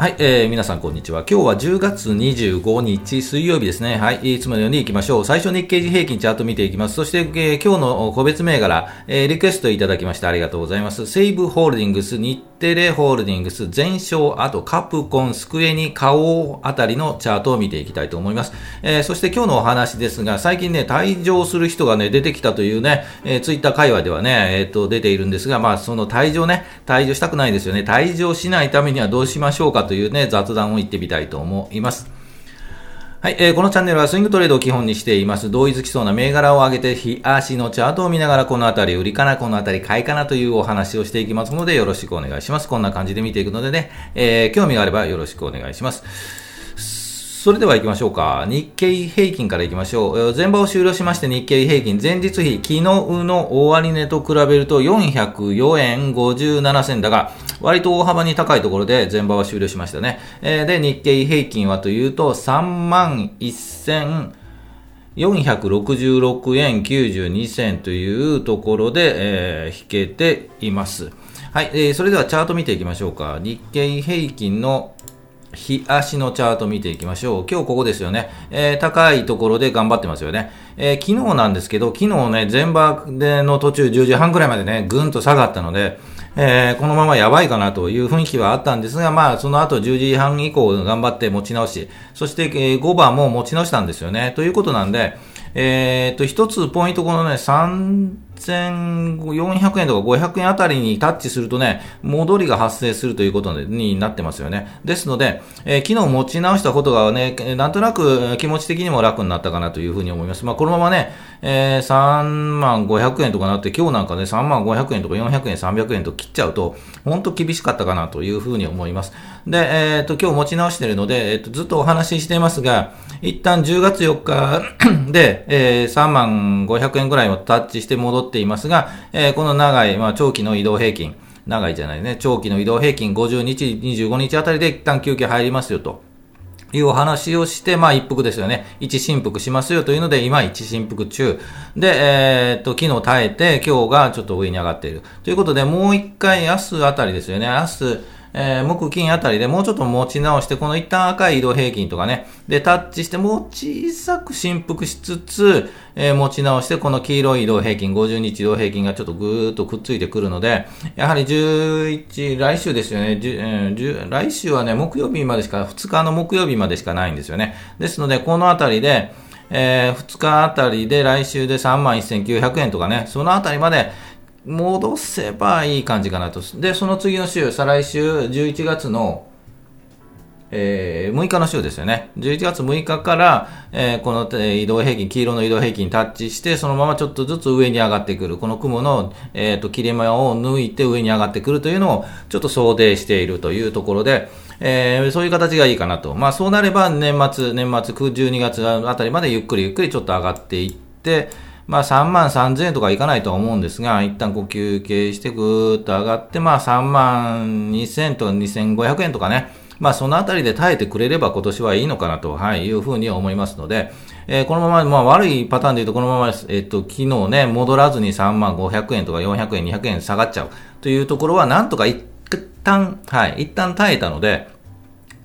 はい、えー、皆さんこんにちは。今日は10月25日水曜日ですね。はい、いつものように行きましょう。最初日経平均チャート見ていきます。そして、えー、今日の個別銘柄、えー、リクエストいただきましてありがとうございます。セイブホールディングス、日テレホールディングス、全商、あとカプコン、スクエニ、カオあたりのチャートを見ていきたいと思います。えー、そして今日のお話ですが、最近ね、退場する人がね、出てきたというね、えー、ツイッター会話ではね、えっ、ー、と、出ているんですが、まあ、その退場ね、退場したくないですよね。退場しないためにはどうしましょうかというね、雑談を言ってみたいと思います。はい、えー、このチャンネルはスイングトレードを基本にしています。同意づきそうな銘柄を上げて、日足のチャートを見ながら、このあたり売りかな、このあたり買いかなというお話をしていきますので、よろしくお願いします。こんな感じで見ていくのでね、えー、興味があればよろしくお願いします。それでは行きましょうか。日経平均から行きましょう。前場を終了しまして日経平均前日比、昨日の終値と比べると404円57銭だが、割と大幅に高いところで前場は終了しましたね。で、日経平均はというと31、000466円92銭というところで、えー、引けています。はい、えー、それではチャート見ていきましょうか。日経平均の日足のチャート見ていきましょう。今日ここですよね。えー、高いところで頑張ってますよね。えー、昨日なんですけど、昨日ね、前場での途中10時半くらいまでね、ぐんと下がったので、えー、このままやばいかなという雰囲気はあったんですが、まあ、その後10時半以降頑張って持ち直し、そして、えー、5番も持ち直したんですよね。ということなんで、えー、っと、一つポイント、このね、3 1400円とか500円あたりにタッチするとね、戻りが発生するということになってますよね。ですので、えー、昨日持ち直したことがね、なんとなく気持ち的にも楽になったかなというふうに思います。まあ、このままね、えー、3万500円とかなって、今日なんかね、3万500円とか400円、300円と切っちゃうと、本当厳しかったかなというふうに思います。で、えっ、と、今日持ち直しているので、えっ、と、ずっとお話ししていますが、一旦10月4日 で、えー、3万500円ぐらいをタッチして戻っていますが、えー、この長い、まあ、長期の移動平均、長いじゃないね、長期の移動平均50日、25日あたりで一旦休憩入りますよと。いうお話をして、まあ一服ですよね。一振服しますよというので、今一振服中。で、えー、っと、昨日耐えて、今日がちょっと上に上がっている。ということで、もう一回明日あたりですよね。明日、えー、木金あたりでもうちょっと持ち直して、この一旦赤い移動平均とかね、で、タッチして、もう小さく振幅しつつ、えー、持ち直して、この黄色い移動平均、50日移動平均がちょっとぐーっとくっついてくるので、やはり11、来週ですよね、えー、来週はね、木曜日までしか、2日の木曜日までしかないんですよね。ですので、このあたりで、えー、2日あたりで来週で31,900円とかね、そのあたりまで、戻せばいい感じかなと。で、その次の週、再来週、11月の、えー、6日の週ですよね。11月6日から、えー、この、え、移動平均、黄色の移動平均タッチして、そのままちょっとずつ上に上がってくる。この雲の、えっ、ー、と、切れ間を抜いて上に上がってくるというのを、ちょっと想定しているというところで、えー、そういう形がいいかなと。まあ、そうなれば、年末、年末、12月あたりまでゆっくりゆっくりちょっと上がっていって、まあ3万3000円とかいかないとは思うんですが、一旦こう休憩してぐーっと上がって、まあ3万2000とか2500円とかね、まあそのあたりで耐えてくれれば今年はいいのかなと、はい、いうふうに思いますので、えー、このまま、まあ悪いパターンで言うとこのまま、えっ、と、昨日ね、戻らずに3万500円とか400円、200円下がっちゃうというところは、なんとか一旦、はい、一旦耐えたので、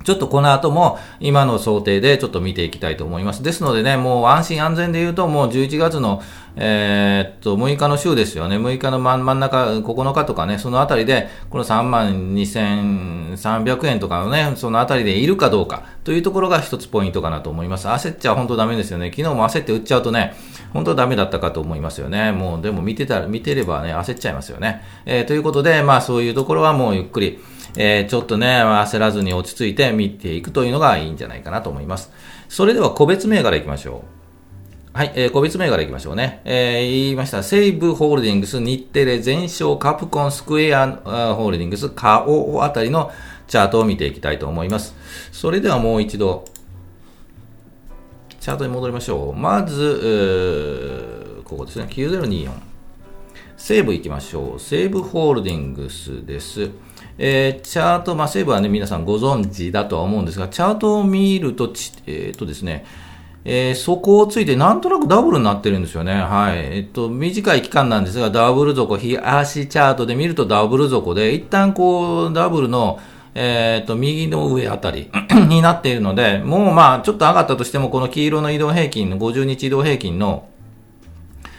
ちょっとこの後も今の想定でちょっと見ていきたいと思います。ですのでね、もう安心安全で言うともう11月の、えー、っと、6日の週ですよね。6日の真ん中、9日とかね、そのあたりで、この3万2300円とかのね、そのあたりでいるかどうかというところが一つポイントかなと思います。焦っちゃ本当ダメですよね。昨日も焦って売っちゃうとね、本当ダメだったかと思いますよね。もう、でも見てたら、見てればね、焦っちゃいますよね。えー、ということで、まあそういうところはもうゆっくり、えー、ちょっとね、焦らずに落ち着いて見ていくというのがいいんじゃないかなと思います。それでは個別銘柄いきましょう。はい、えー、個別銘柄いきましょうね。えー、言いました。西武ホールディングス、日テレ、全商、カプコン、スクエアホールディングス、カオあたりのチャートを見ていきたいと思います。それではもう一度、チャートに戻りましょう。まず、ここですね、9024。西武行きましょう。西武ホールディングスです。えー、チャート、まあ、西武はね、皆さんご存知だとは思うんですが、チャートを見ると、えっ、とですね、えー、そこをついてなんとなくダブルになってるんですよね。はい。えっと、短い期間なんですが、ダブル底、日足チャートで見るとダブル底で、一旦こう、ダブルの、えっ、と、右の上あたり になっているので、もうまあ、ちょっと上がったとしても、この黄色の移動平均の50日移動平均の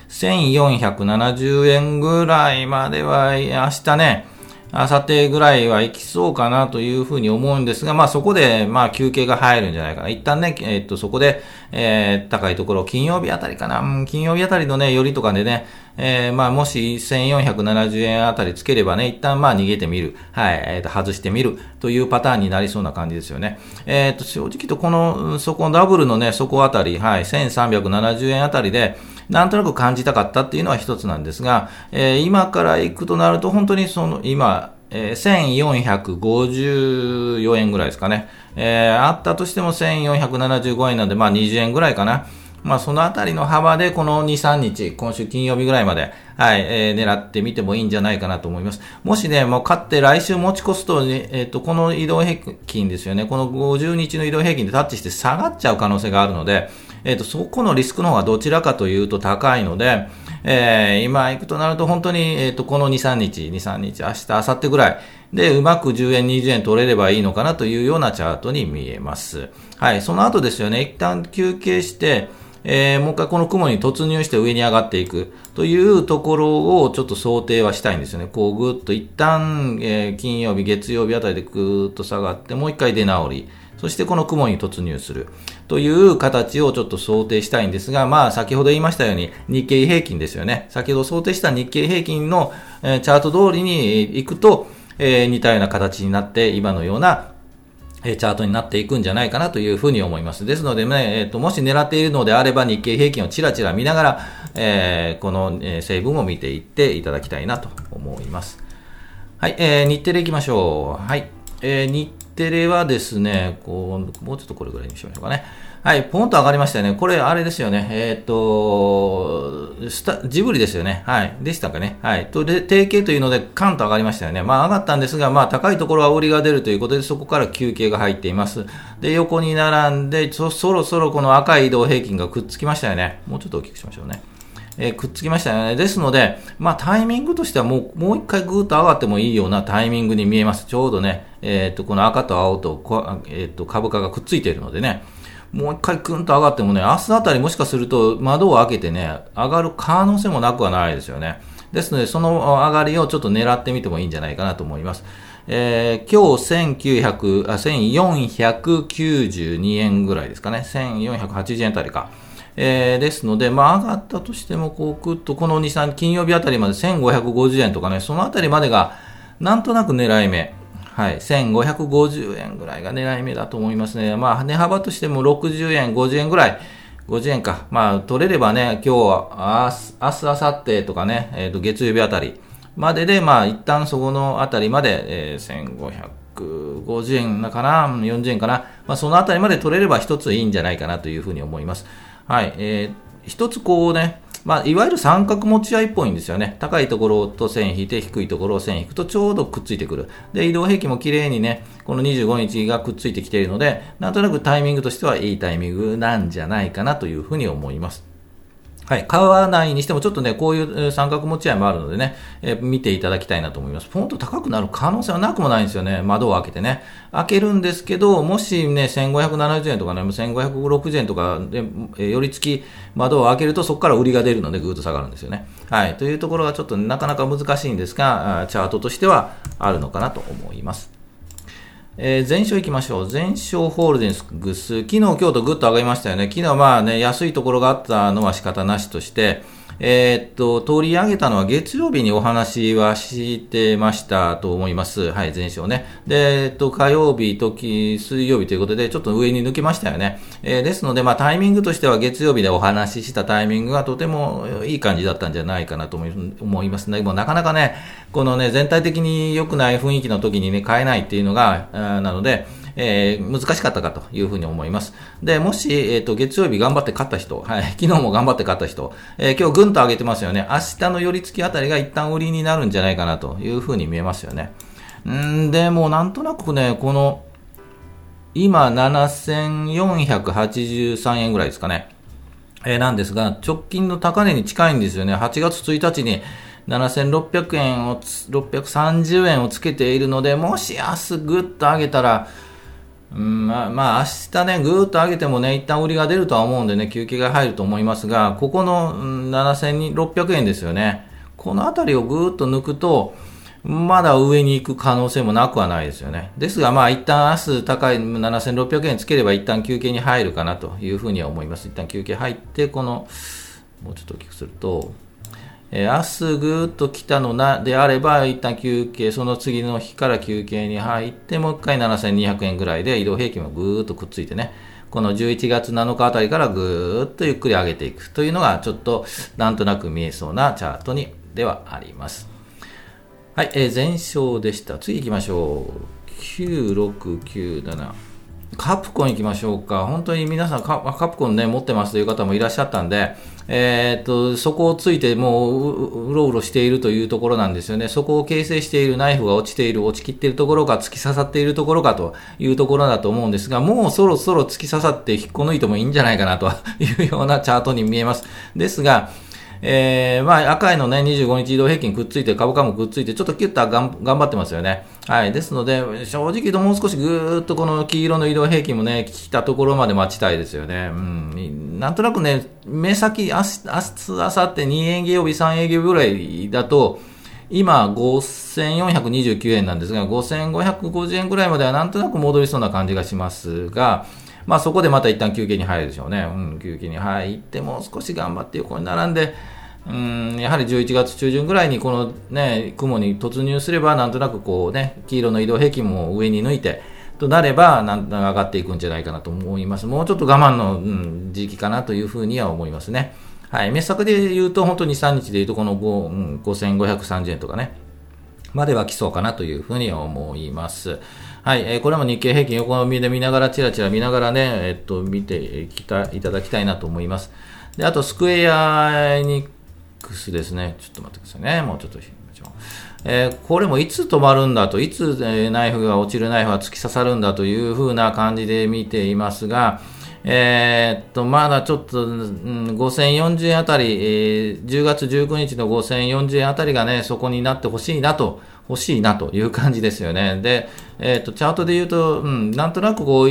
1470円ぐらいまでは、明日ね、明後日ぐらいは行きそうかなというふうに思うんですが、まあそこで、まあ休憩が入るんじゃないかな。一旦ね、えっと、そこで、えー、高いところ、金曜日あたりかな。金曜日あたりのね、寄りとかでね、えー、まあもし1470円あたりつければね、一旦まあ逃げてみる。はい、えっ、ー、と、外してみるというパターンになりそうな感じですよね。えっ、ー、と、正直とこの、そこダブルのね、そこあたり、はい、1370円あたりで、なんとなく感じたかったっていうのは一つなんですが、えー、今から行くとなると、本当にその、今、えー、1454円ぐらいですかね。えー、あったとしても1475円なんで、まあ20円ぐらいかな。まあそのあたりの幅でこの2、3日、今週金曜日ぐらいまで、はい、えー、狙ってみてもいいんじゃないかなと思います。もしね、もう買って来週持ち越すと、ね、えっ、ー、と、この移動平均ですよね、この50日の移動平均でタッチして下がっちゃう可能性があるので、えっ、ー、と、そこのリスクの方がどちらかというと高いので、えー、今行くとなると本当に、えっ、ー、と、この2、3日、2、3日、明日、明後日ぐらいでうまく10円、20円取れればいいのかなというようなチャートに見えます。はい、その後ですよね、一旦休憩して、えー、もう一回この雲に突入して上に上がっていくというところをちょっと想定はしたいんですよね。こうぐっと一旦、えー、金曜日、月曜日あたりでぐーっと下がって、もう一回出直り。そしてこの雲に突入するという形をちょっと想定したいんですが、まあ先ほど言いましたように日経平均ですよね。先ほど想定した日経平均の、チャート通りに行くと、えー、似たような形になって今のようなチャートになっていくんじゃないかなというふうに思います。ですのでね、えっ、ー、と、もし狙っているのであれば日経平均をちらちら見ながら、えー、この、え成分を見ていっていただきたいなと思います。はい、えー、日テレ行きましょう。はい、えー、日テレはですね、こう、もうちょっとこれぐらいにしましょうかね。はい、ポンと上がりましたよね。これ、あれですよね。えっ、と、スタ、ジブリですよね。はい。でしたかね。はい。と、で、定型というので、カンと上がりましたよね。まあ、上がったんですが、まあ、高いところは売りが出るということで、そこから休憩が入っています。で、横に並んで、そ、そろそろこの赤い移動平均がくっつきましたよね。もうちょっと大きくしましょうね。えー、くっつきましたよね。ですので、まあ、タイミングとしてはもう、もう一回ぐーっと上がってもいいようなタイミングに見えます。ちょうどね、えっ、と、この赤と青と、えっ、と、株価がくっついているのでね、もう一回ぐんと上がってもね、明日あたりもしかすると窓を開けてね、上がる可能性もなくはないですよね。ですので、その上がりをちょっと狙ってみてもいいんじゃないかなと思います。えー、今日1900あ、1492円ぐらいですかね。1480円あたりか。えー、ですので、まあ、上がったとしても、こう、ぐっとこの2、3、金曜日あたりまで1550円とかね、そのあたりまでが、なんとなく狙い目。はい、1550円ぐらいが狙い目だと思いますね。まあ、値幅としても60円、50円ぐらい。50円か。まあ、取れればね、今日は、明日、明後日とかね、えっ、ー、と、月曜日あたりまでで、まあ、一旦そこのあたりまで、えー、1550円かな、40円かな。まあ、そのあたりまで取れれば一ついいんじゃないかなというふうに思います。はい、えー、一つこうね、まあ、いわゆる三角持ち合いっぽいんですよね。高いところと線引いて、低いところを線引くとちょうどくっついてくる。で、移動平均も綺麗にね、この25日がくっついてきているので、なんとなくタイミングとしてはいいタイミングなんじゃないかなというふうに思います。はい。買わないにしても、ちょっとね、こういう三角持ち合いもあるのでね、えー、見ていただきたいなと思います。ポンと高くなる可能性はなくもないんですよね。窓を開けてね。開けるんですけど、もしね、1570円とかね、1560円とかで、えー、寄り付き窓を開けると、そこから売りが出るので、ぐーっと下がるんですよね。はい。というところがちょっとなかなか難しいんですが、チャートとしてはあるのかなと思います。えー、全勝行きましょう。全勝ホールディングス。昨日、今日とグッと上がりましたよね。昨日まあね、安いところがあったのは仕方なしとして、えー、っと、取り上げたのは月曜日にお話はしてましたと思います。はい、前哨ね。で、えっと、火曜日、時、水曜日ということで、ちょっと上に抜けましたよね。えー、ですので、まあ、タイミングとしては月曜日でお話ししたタイミングがとてもいい感じだったんじゃないかなと思いますね。でもなかなかね、このね、全体的に良くない雰囲気の時にね、買えないっていうのが、なので、えー、難しかったかというふうに思います。で、もし、えっ、ー、と、月曜日頑張って勝った人、はい、昨日も頑張って勝った人、えー、今日ぐんと上げてますよね。明日の寄り付きあたりが一旦売りになるんじゃないかなというふうに見えますよね。んで、もなんとなくね、この、今、7483円ぐらいですかね。えー、なんですが、直近の高値に近いんですよね。8月1日に、7600円を、630円をつけているので、もし明日ぐっと上げたら、うん、まあ、まあ、明日ね、ぐーっと上げてもね、一旦売りが出るとは思うんでね、休憩が入ると思いますが、ここの、うん、7600円ですよね。このあたりをぐーっと抜くと、まだ上に行く可能性もなくはないですよね。ですが、まあ、一旦明日高い7600円つければ一旦休憩に入るかなというふうには思います。一旦休憩入って、この、もうちょっと大きくすると、え、明日ぐーっと来たのなであれば、一旦休憩、その次の日から休憩に入って、もう一回7200円ぐらいで移動平均もぐーっとくっついてね、この11月7日あたりからぐーっとゆっくり上げていくというのが、ちょっとなんとなく見えそうなチャートにではあります。はい、えー、前哨でした。次行きましょう。9697。カプコン行きましょうか。本当に皆さんカプコンね、持ってますという方もいらっしゃったんで、えー、っと、そこをついてもううろうろしているというところなんですよね。そこを形成しているナイフが落ちている、落ちきっているところか、突き刺さっているところかというところだと思うんですが、もうそろそろ突き刺さって引っこ抜いてもいいんじゃないかなというようなチャートに見えます。ですが、えー、まあ、赤いのね、25日移動平均くっついて、株価もくっついて、ちょっとキュッと頑張ってますよね。はい。ですので、正直言うともう少しぐーっとこの黄色の移動平均もね、来たところまで待ちたいですよね。うん。なんとなくね、目先、明日、明日、明後日2営業日、3営業日ぐらいだと、今、5429円なんですが、5550円ぐらいまではなんとなく戻りそうな感じがしますが、まあそこでまた一旦休憩に入るでしょうね。うん、休憩に入って、もう少し頑張って横に並んで、うん、やはり11月中旬ぐらいにこのね、雲に突入すれば、なんとなくこうね、黄色の移動平均も上に抜いて、となれば、なんとなく上がっていくんじゃないかなと思います。もうちょっと我慢の、うん、時期かなというふうには思いますね。はい。滅作で言うと、本当に3日で言うと、この5、うん、5530円とかね、までは来そうかなというふうには思います。はい、えー、これも日経平均横見で見ながら、ちらちら見ながらね、えっと、見てきたいただきたいなと思います。で、あと、スクエアにクスですね。ちょっと待ってくださいね。もうちょっとえー、これもいつ止まるんだと、いつ、え、ナイフが落ちるナイフが突き刺さるんだというふうな感じで見ていますが、えー、っと、まだちょっと、うん、5040円あたり、えー、10月19日の5040円あたりがね、そこになってほしいなと、欲しいなという感じですよね。で、えー、と、チャートで言うと、うん、なんとなくこう、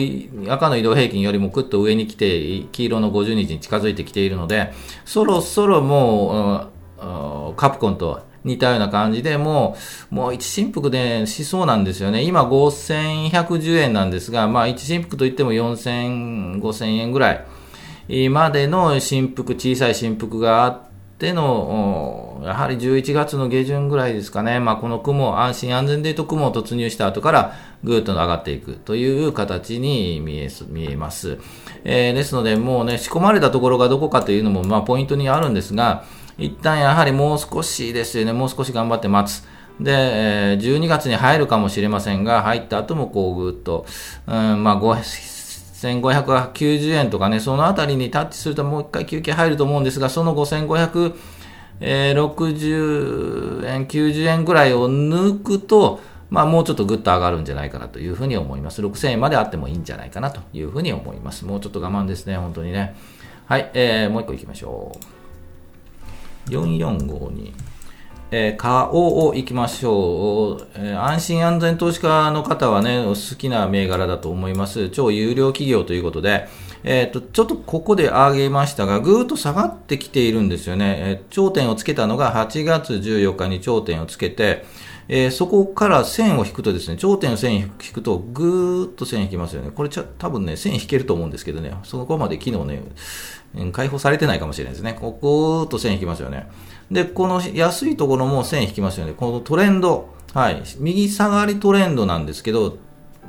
赤の移動平均よりもくっと上に来て、黄色の50日に近づいてきているので、そろそろもう、うん、カプコンと似たような感じで、もう、もう一振幅でしそうなんですよね。今5110円なんですが、まあ一振幅といっても4000、5000円ぐらいまでの振幅、小さい振幅があっての、やはり11月の下旬ぐらいですかね。まあこの雲、安心安全で言うと雲を突入した後からぐーっと上がっていくという形に見え見えます。えー、ですので、もうね、仕込まれたところがどこかというのも、まあポイントにあるんですが、一旦やはりもう少しですよね、もう少し頑張って待つ。で、12月に入るかもしれませんが、入った後もこうぐっと、うん、まあ、5590円とかね、そのあたりにタッチするともう一回休憩入ると思うんですが、その5560円、90円ぐらいを抜くと、まあ、もうちょっとぐっと上がるんじゃないかなというふうに思います。6000円まであってもいいんじゃないかなというふうに思います。もうちょっと我慢ですね、本当にね。はい、えー、もう一個行きましょう。4452。えー、顔を行きましょう、えー、安心安全投資家の方はね、好きな銘柄だと思います。超有料企業ということで、えっ、ー、と、ちょっとここで上げましたが、ぐーっと下がってきているんですよね。えー、頂点をつけたのが8月14日に頂点をつけて、えー、そこから線を引くとですね、頂点の線引くと、ぐーっと線引きますよね。これちゃ、多分ね、線引けると思うんですけどね、そこまで昨日ね、解放されてないかもしれないですね。ここーっと線引きますよね。で、この安いところも線引きますよね。このトレンド、はい、右下がりトレンドなんですけど、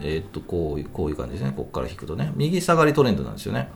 えー、っと、こういう、こういう感じですね。ここから引くとね。右下がりトレンドなんですよね。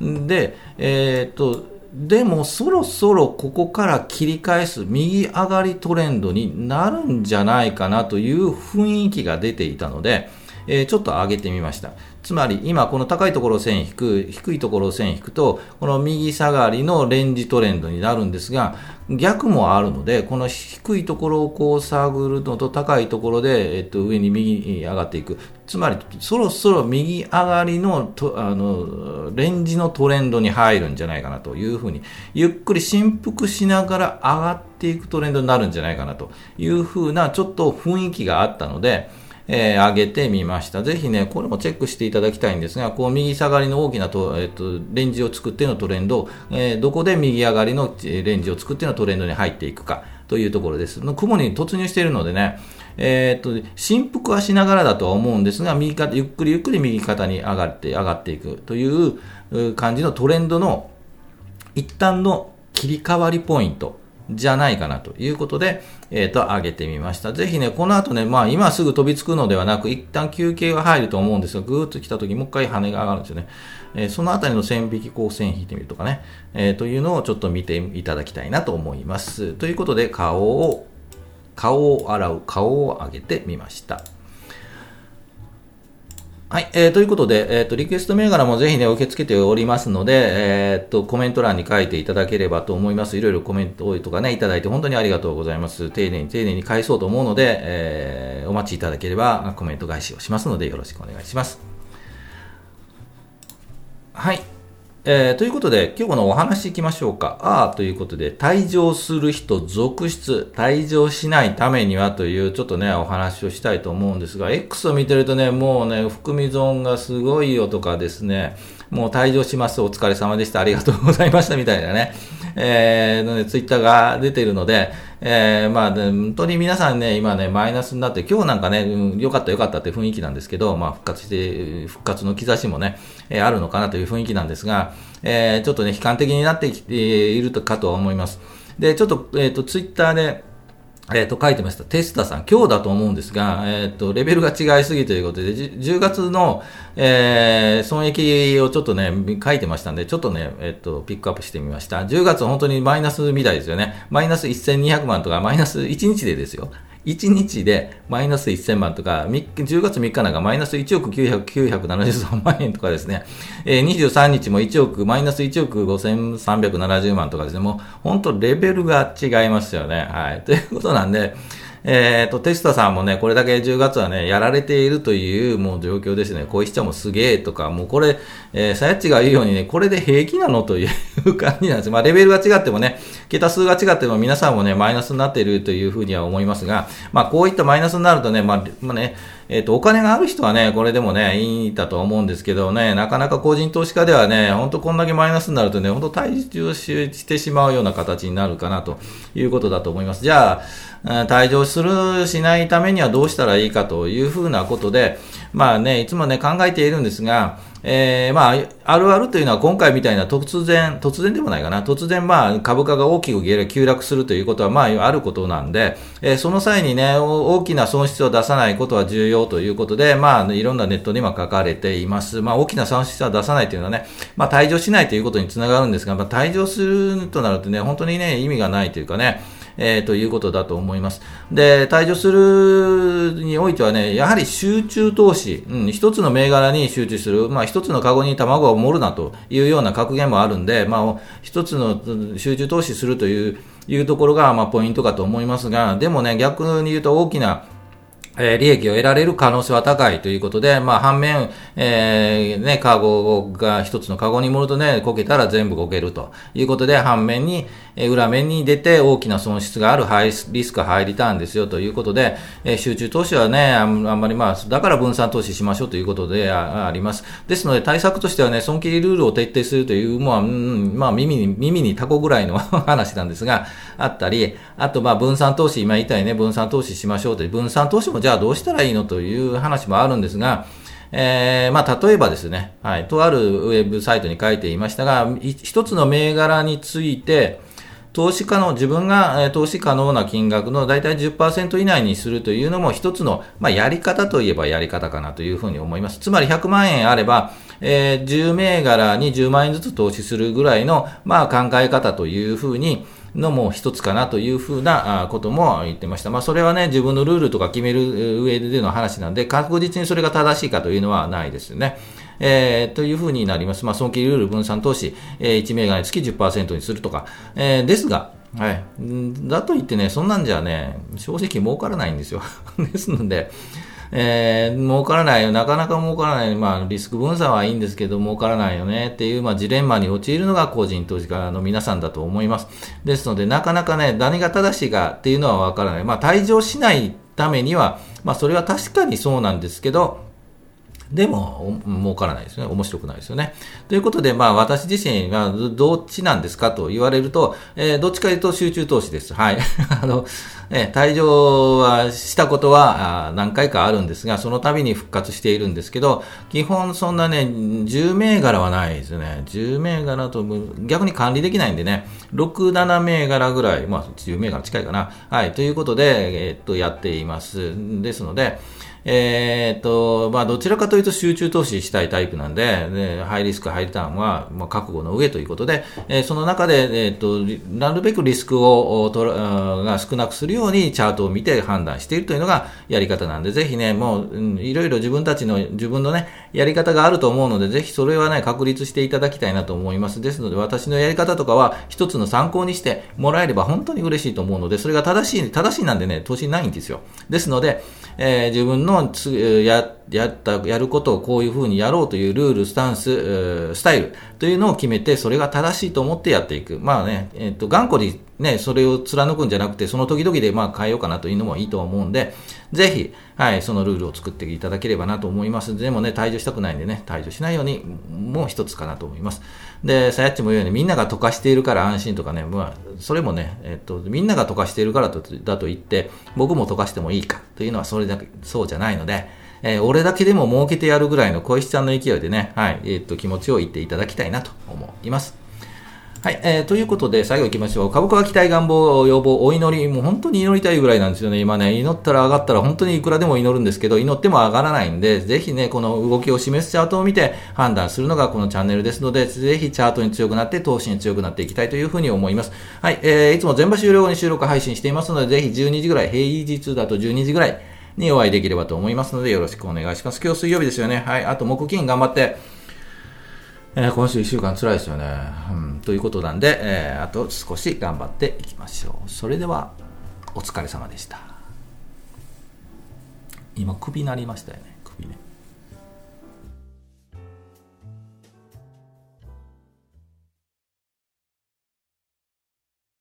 で、えー、っと、でもそろそろここから切り返す右上がりトレンドになるんじゃないかなという雰囲気が出ていたので、えー、ちょっと上げてみました。つまり今この高いところを線引く、低いところを線引くと、この右下がりのレンジトレンドになるんですが、逆もあるので、この低いところをこう探るのと高いところで、えっと、上に右に上がっていく。つまり、そろそろ右上がりのとあのレンジのトレンドに入るんじゃないかなというふうに、ゆっくり振幅しながら上がっていくトレンドになるんじゃないかなというふうな、ちょっと雰囲気があったので、えー、上げてみました。ぜひね、これもチェックしていただきたいんですが、こう右下がりの大きなと、えっ、と、レンジを作ってのトレンド、えー、どこで右上がりのレンジを作ってのトレンドに入っていくかというところです。雲に突入しているのでね、えー、っと、振幅はしながらだとは思うんですが、右肩、ゆっくりゆっくり右肩に上がって、上がっていくという感じのトレンドの一旦の切り替わりポイントじゃないかなということで、えっ、ー、と、上げてみました。ぜひね、この後ね、まあ今すぐ飛びつくのではなく、一旦休憩が入ると思うんですが、ぐーっと来た時もう一回羽が上がるんですよね。えー、そのあたりの線引き、こう線引いてみるとかね、えー、というのをちょっと見ていただきたいなと思います。ということで、顔を、顔を洗う、顔を上げてみました。はい、えー、ということで、えっ、ー、と、リクエスト銘柄もぜひね、受け付けておりますので、えっ、ー、と、コメント欄に書いていただければと思います。いろいろコメントとかね、いただいて本当にありがとうございます。丁寧に丁寧に返そうと思うので、えー、お待ちいただければコメント返しをしますので、よろしくお願いします。はい。えー、ということで、今日のお話いきましょうか。ああ、ということで、退場する人続出、退場しないためにはという、ちょっとね、お話をしたいと思うんですが、X を見てるとね、もうね、含み損がすごいよとかですね、もう退場します、お疲れ様でした、ありがとうございましたみたいなね、えー、ツイッターが出ているので、えー、まあ、本当に皆さんね、今ね、マイナスになって、今日なんかね、うん、かった良かったって雰囲気なんですけど、まあ、復活して、復活の兆しもね、えー、あるのかなという雰囲気なんですが、えー、ちょっとね、悲観的になってきているかとは思います。で、ちょっと、えっ、ー、と、ツイッターで、えっ、ー、と、書いてました。テスタさん、今日だと思うんですが、えっ、ー、と、レベルが違いすぎということで、10月の、えー、損益をちょっとね、書いてましたんで、ちょっとね、えっ、と、ピックアップしてみました。10月本当にマイナスみたいですよね。マイナス1200万とか、マイナス1日でですよ。1日でマイナス1000万とか、10月3日なんかマイナス1億973万円とかですね、えー、23日も1億、マイナス1億5370万とかですね、もう本当レベルが違いますよね。はい。ということなんで、えっ、ー、と、テスタさんもね、これだけ10月はね、やられているというもう状況ですね。小石ちゃんもすげえとか、もうこれ、えー、さやっちが言うようにね、これで平気なのという感じなんです。まあ、レベルが違ってもね、桁数が違っても皆さんもね、マイナスになっているというふうには思いますが、まあ、こういったマイナスになるとね、まあ、まあね、えっ、ー、と、お金がある人はね、これでもね、いいんだと思うんですけどね、なかなか個人投資家ではね、ほんとこんだけマイナスになるとね、ほんと退場してしまうような形になるかなということだと思います。じゃあ、退場する、しないためにはどうしたらいいかというふうなことで、まあね、いつもね、考えているんですが、えー、まあ、あるあるというのは今回みたいな突然、突然でもないかな、突然まあ株価が大きく急落するということはまああることなんで、えー、その際にね、大きな損失を出さないことは重要ということで、まあいろんなネットには書かれています。まあ大きな損失は出さないというのはね、まあ退場しないということにつながるんですが、まあ退場するとなるとね、本当にね、意味がないというかね、えー、ということだと思います。で、退場するにおいてはね、やはり集中投資、うん、一つの銘柄に集中する、まあ一つのカゴに卵を盛るなというような格言もあるんで、まあ一つの集中投資するといういうところが、まあ、ポイントかと思いますが、でもね、逆に言うと大きなえ利益を得られる可能性は高いということで、まあ、反面、えー、ね、カゴが一つのカゴに盛るとね、こけたら全部こけるということで、反面に、え裏面に出て大きな損失があるハイリスクハイリターンですよということで、え集中投資はね、あんまりまあ、だから分散投資しましょうということであります。ですので、対策としてはね、損切りルールを徹底するという、まあ、うん、まあ、耳に、耳にタコぐらいの 話なんですが、あったり、あと、まあ、分散投資、今言いたいね、分散投資しましょうという、分散投資もじゃあどうしたらいいのという話もあるんですが、えー、まあ、例えばですね、はい、とあるウェブサイトに書いていましたが、一つの銘柄について、投資可能、自分が投資可能な金額の大体10%以内にするというのも一つの、まあ、やり方といえばやり方かなというふうに思います。つまり100万円あれば、えー、10銘柄に10万円ずつ投資するぐらいの、まあ、考え方というふうに、のも一つかなというふうなことも言ってました。まあ、それはね、自分のルールとか決める上での話なんで、確実にそれが正しいかというのはないですよね。えー、というふうになります。まあ、損切ルール分散投資、えー、1銘柄につき10%にするとか、えー、ですが、はい。だと言ってね、そんなんじゃね、正直儲からないんですよ。ですので、えー、儲からないよ、なかなか儲からない、まあ、リスク分散はいいんですけど、儲からないよねっていう、まあ、ジレンマに陥るのが個人投資家の皆さんだと思います。ですので、なかなかね、何が正しいかっていうのはわからない。まあ、退場しないためには、まあ、それは確かにそうなんですけど、でも、儲からないですね。面白くないですよね。ということで、まあ、私自身はどっちなんですかと言われると、えー、どっちかというと集中投資です。はい。あの、えー、退場はしたことは何回かあるんですが、その度に復活しているんですけど、基本そんなね、10銘柄はないですね。10銘柄と逆に管理できないんでね、6、7銘柄ぐらい、まあ、10銘柄近いかな。はい。ということで、えー、っと、やっています。ですので、えー、と、まあ、どちらかというと集中投資したいタイプなんで、でハイリスク、ハイリターンは、まあ、覚悟の上ということで、えー、その中で、えー、っと、なるべくリスクをとらが少なくするようにチャートを見て判断しているというのがやり方なんで、ぜひね、もう、いろいろ自分たちの、自分のね、やり方があると思うので、ぜひそれはね、確立していただきたいなと思います。ですので、私のやり方とかは、一つの参考にしてもらえれば本当に嬉しいと思うので、それが正しい、正しいなんでね、投資ないんですよ。ですので、えー、自分のつややったやることをこういうふうにやろうというルール、スタンス、スタイルというのを決めて、それが正しいと思ってやっていく。まあね、えっ、ー、と、頑固にね、それを貫くんじゃなくて、その時々でまあ変えようかなというのもいいと思うんで、ぜひ、はい、そのルールを作っていただければなと思います。でもね、退場したくないんでね、退場しないように、もう一つかなと思います。で、さやっちも言うように、みんなが溶かしているから安心とかね、まあ、それもね、えっと、みんなが溶かしているからとだと言って、僕も溶かしてもいいかというのはそれだけ、そうじゃないので、えー、俺だけでも儲けてやるぐらいの小石ちゃんの勢いでね、はい、えー、っと、気持ちを言っていただきたいなと思います。はい、えー、ということで、最後行きましょう。株価は期待、願望、要望、お祈り、もう本当に祈りたいぐらいなんですよね。今ね、祈ったら上がったら本当にいくらでも祈るんですけど、祈っても上がらないんで、ぜひね、この動きを示すチャートを見て判断するのがこのチャンネルですので、ぜひチャートに強くなって、投資に強くなっていきたいというふうに思います。はい、えー、いつも全場終了後に収録配信していますので、ぜひ12時ぐらい、平日だと12時ぐらいにお会いできればと思いますので、よろしくお願いします。今日水曜日ですよね。はい、あと木金頑張って、えー、今週1週間辛いですよね。うん、ということなんで、えー、あと少し頑張っていきましょう。それでは、お疲れ様でした。今、首鳴りましたよ。ね。